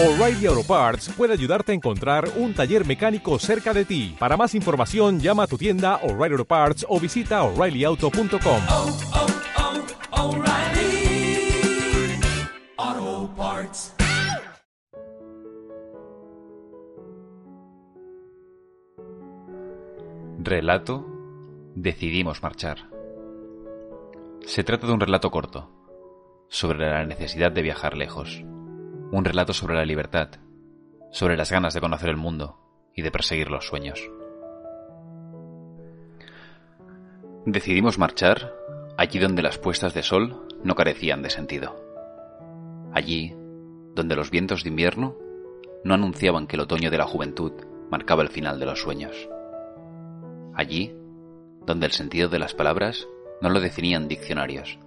O'Reilly Auto Parts puede ayudarte a encontrar un taller mecánico cerca de ti. Para más información, llama a tu tienda O'Reilly Auto Parts o visita oreillyauto.com. oh, oh, Parts. Relato Decidimos marchar. Se trata de un relato corto, sobre la necesidad de viajar lejos. Un relato sobre la libertad, sobre las ganas de conocer el mundo y de perseguir los sueños. Decidimos marchar allí donde las puestas de sol no carecían de sentido. Allí donde los vientos de invierno no anunciaban que el otoño de la juventud marcaba el final de los sueños. Allí donde el sentido de las palabras no lo definían diccionarios,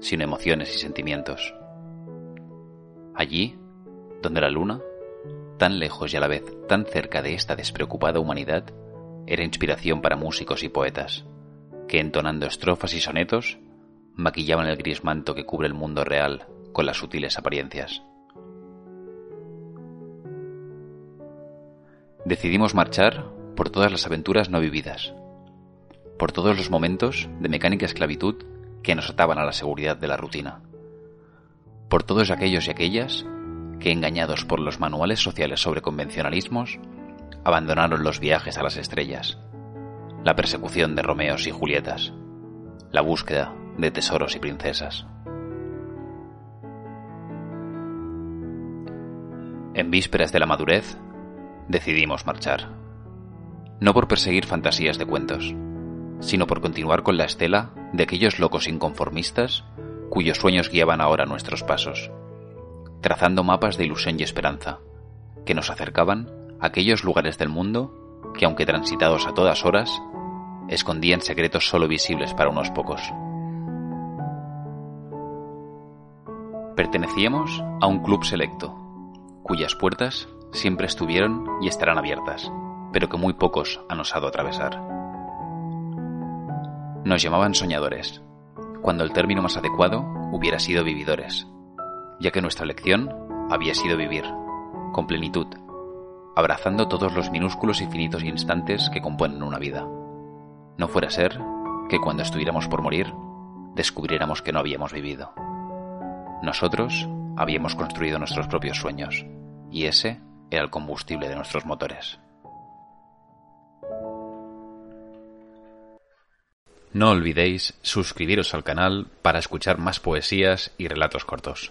sino emociones y sentimientos. Allí donde la luna, tan lejos y a la vez tan cerca de esta despreocupada humanidad, era inspiración para músicos y poetas, que entonando estrofas y sonetos, maquillaban el gris manto que cubre el mundo real con las sutiles apariencias. Decidimos marchar por todas las aventuras no vividas, por todos los momentos de mecánica esclavitud que nos ataban a la seguridad de la rutina, por todos aquellos y aquellas que, engañados por los manuales sociales sobre convencionalismos, abandonaron los viajes a las estrellas, la persecución de Romeos y Julietas, la búsqueda de tesoros y princesas. En vísperas de la madurez, decidimos marchar. No por perseguir fantasías de cuentos, sino por continuar con la estela de aquellos locos inconformistas cuyos sueños guiaban ahora nuestros pasos, trazando mapas de ilusión y esperanza, que nos acercaban a aquellos lugares del mundo que, aunque transitados a todas horas, escondían secretos solo visibles para unos pocos. Pertenecíamos a un club selecto, cuyas puertas siempre estuvieron y estarán abiertas, pero que muy pocos han osado atravesar. Nos llamaban soñadores, cuando el término más adecuado hubiera sido vividores, ya que nuestra lección había sido vivir, con plenitud, abrazando todos los minúsculos y finitos instantes que componen una vida. No fuera ser que cuando estuviéramos por morir, descubriéramos que no habíamos vivido. Nosotros habíamos construido nuestros propios sueños, y ese era el combustible de nuestros motores. No olvidéis suscribiros al canal para escuchar más poesías y relatos cortos.